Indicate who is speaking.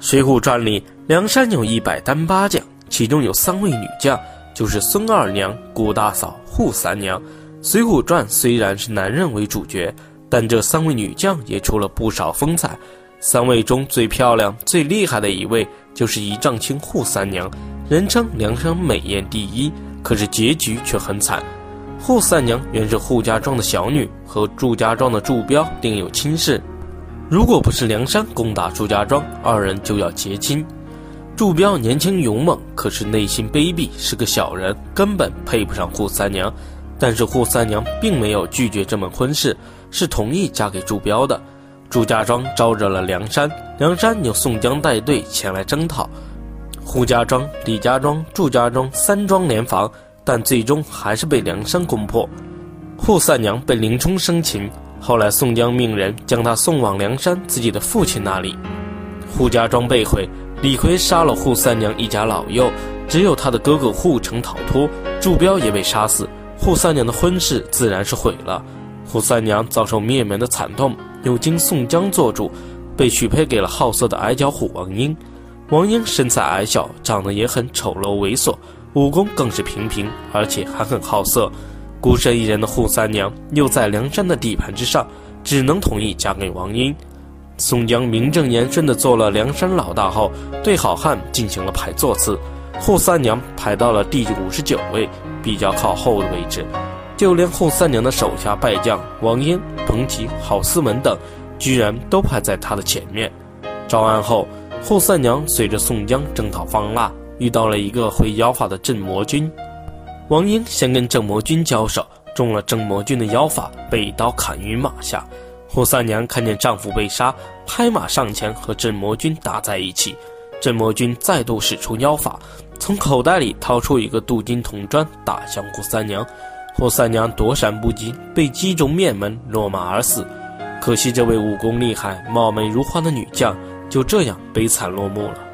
Speaker 1: 水浒传》里，梁山有一百单八将，其中有三位女将，就是孙二娘、顾大嫂、扈三娘。《水浒传》虽然是男人为主角，但这三位女将也出了不少风采。三位中最漂亮、最厉害的一位，就是一丈青扈三娘，人称梁山美艳第一。可是结局却很惨。扈三娘原是扈家庄的小女，和祝家庄的祝彪另有亲事。如果不是梁山攻打祝家庄，二人就要结亲。祝彪年轻勇猛，可是内心卑鄙，是个小人，根本配不上扈三娘。但是扈三娘并没有拒绝这门婚事，是同意嫁给祝彪的。祝家庄招惹了梁山，梁山由宋江带队前来征讨。扈家庄、李家庄、祝家庄三庄联防，但最终还是被梁山攻破。扈三娘被林冲生擒。后来，宋江命人将他送往梁山自己的父亲那里。扈家庄被毁，李逵杀了扈三娘一家老幼，只有他的哥哥扈成逃脱，祝彪也被杀死。扈三娘的婚事自然是毁了。扈三娘遭受灭门的惨痛，又经宋江做主，被许配给了好色的矮脚虎王英。王英身材矮小，长得也很丑陋猥琐，武功更是平平，而且还很好色。孤身一人的扈三娘又在梁山的地盘之上，只能同意嫁给王英。宋江名正言顺地做了梁山老大后，对好汉进行了排座次，扈三娘排到了第五十九位，比较靠后的位置。就连扈三娘的手下败将王英、彭吉、郝思文等，居然都排在他的前面。招安后，扈三娘随着宋江征讨方腊，遇到了一个会妖法的镇魔军。王英先跟郑魔军交手，中了郑魔军的妖法，被一刀砍于马下。胡三娘看见丈夫被杀，拍马上前和郑魔军打在一起。郑魔军再度使出妖法，从口袋里掏出一个镀金铜砖，打向扈三娘。扈三娘躲闪不及，被击中面门，落马而死。可惜这位武功厉害、貌美如花的女将，就这样悲惨落幕了。